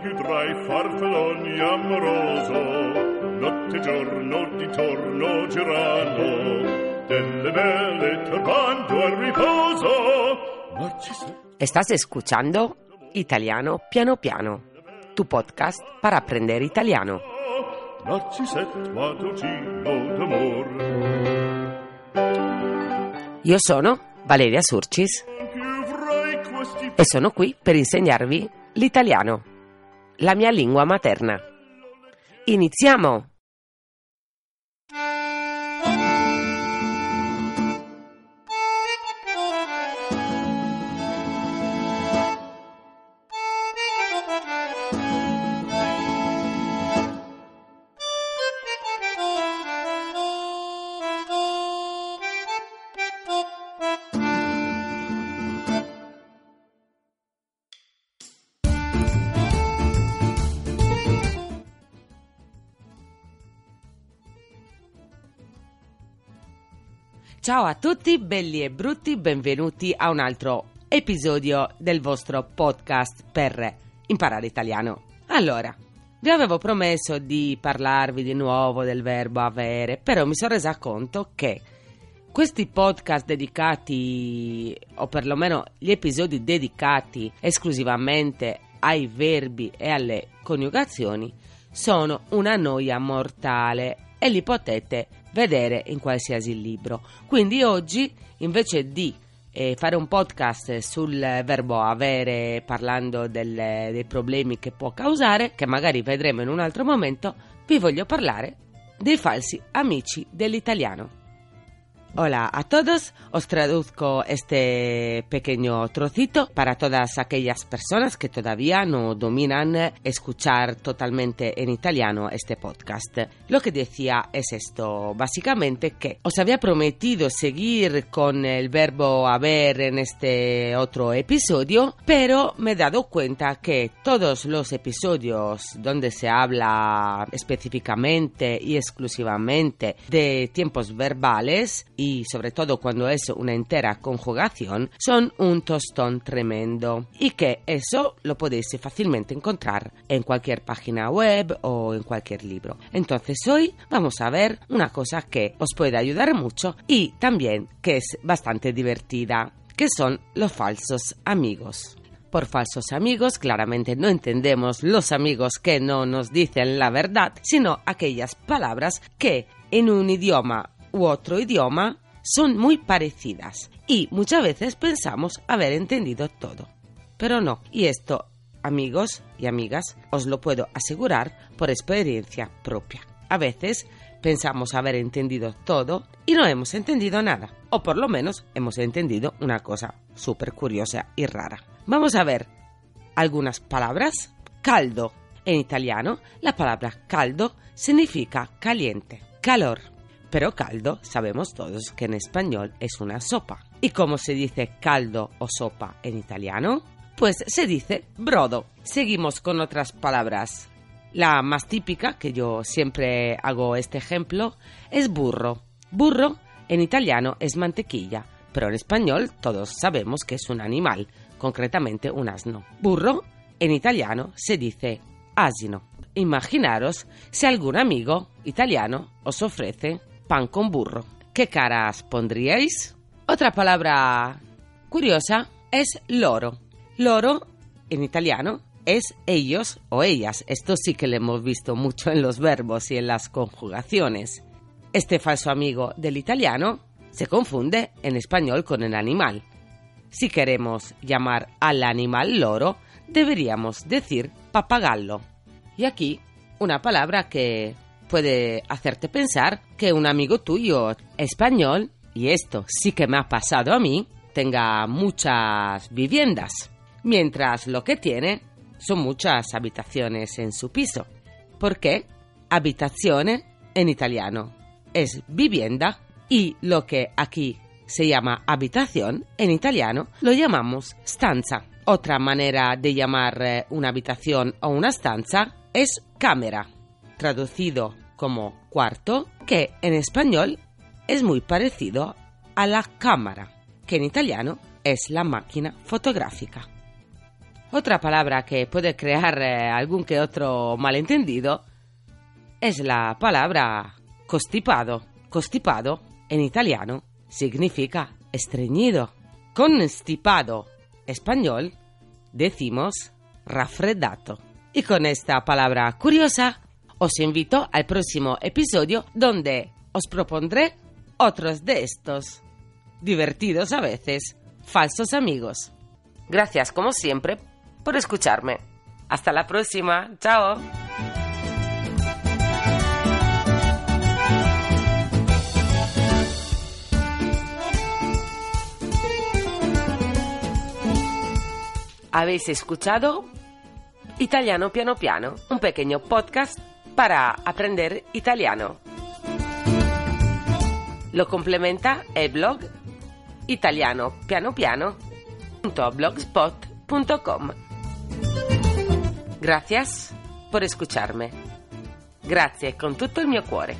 più tra i farfalloni amoroso, notte e giorno di torno girano, delle vele turbando al riposo. Estás escuchando Italiano Piano Piano, tu podcast para aprender italiano. Io sono Valeria Surcis e sono qui per insegnarvi l'italiano, la mia lingua materna. Iniziamo! Ciao a tutti, belli e brutti, benvenuti a un altro episodio del vostro podcast per imparare italiano. Allora, vi avevo promesso di parlarvi di nuovo del verbo avere, però mi sono resa conto che questi podcast dedicati, o perlomeno gli episodi dedicati esclusivamente ai verbi e alle coniugazioni, sono una noia mortale e li potete vedere in qualsiasi libro. Quindi oggi, invece di eh, fare un podcast sul verbo avere parlando del- dei problemi che può causare, che magari vedremo in un altro momento, vi voglio parlare dei falsi amici dell'italiano. Hola a todos, os traduzco este pequeño trocito para todas aquellas personas que todavía no dominan escuchar totalmente en italiano este podcast. Lo que decía es esto, básicamente que os había prometido seguir con el verbo haber en este otro episodio, pero me he dado cuenta que todos los episodios donde se habla específicamente y exclusivamente de tiempos verbales y sobre todo cuando es una entera conjugación son un tostón tremendo y que eso lo podéis fácilmente encontrar en cualquier página web o en cualquier libro. Entonces hoy vamos a ver una cosa que os puede ayudar mucho y también que es bastante divertida, que son los falsos amigos. Por falsos amigos, claramente no entendemos los amigos que no nos dicen la verdad, sino aquellas palabras que en un idioma u otro idioma son muy parecidas y muchas veces pensamos haber entendido todo. Pero no, y esto, amigos y amigas, os lo puedo asegurar por experiencia propia. A veces pensamos haber entendido todo y no hemos entendido nada, o por lo menos hemos entendido una cosa súper curiosa y rara. Vamos a ver algunas palabras. Caldo. En italiano, la palabra caldo significa caliente, calor. Pero caldo sabemos todos que en español es una sopa. ¿Y cómo se dice caldo o sopa en italiano? Pues se dice brodo. Seguimos con otras palabras. La más típica, que yo siempre hago este ejemplo, es burro. Burro en italiano es mantequilla, pero en español todos sabemos que es un animal, concretamente un asno. Burro en italiano se dice asino. Imaginaros si algún amigo italiano os ofrece pan con burro. ¿Qué caras pondríais? Otra palabra curiosa es loro. Loro en italiano es ellos o ellas. Esto sí que lo hemos visto mucho en los verbos y en las conjugaciones. Este falso amigo del italiano se confunde en español con el animal. Si queremos llamar al animal loro, deberíamos decir papagallo. Y aquí una palabra que puede hacerte pensar que un amigo tuyo español, y esto sí que me ha pasado a mí, tenga muchas viviendas, mientras lo que tiene son muchas habitaciones en su piso. ¿Por qué? Habitazione en italiano es vivienda y lo que aquí se llama habitación, en italiano lo llamamos stanza. Otra manera de llamar eh, una habitación o una stanza es cámara, traducido como cuarto, que en español es muy parecido a la cámara, que en italiano es la máquina fotográfica. Otra palabra que puede crear eh, algún que otro malentendido es la palabra constipado. Constipado en italiano significa estreñido. Constipado español decimos raffreddato. Y con esta palabra curiosa os invito al próximo episodio donde os propondré otros de estos divertidos a veces falsos amigos. Gracias como siempre por escucharme. Hasta la próxima. Chao. Habéis escuchado Italiano Piano Piano, un pequeño podcast para aprender italiano. Lo complementa el blog italianopianopiano.blogspot.com. Gracias por escucharme. Grazie con tutto il mio cuore.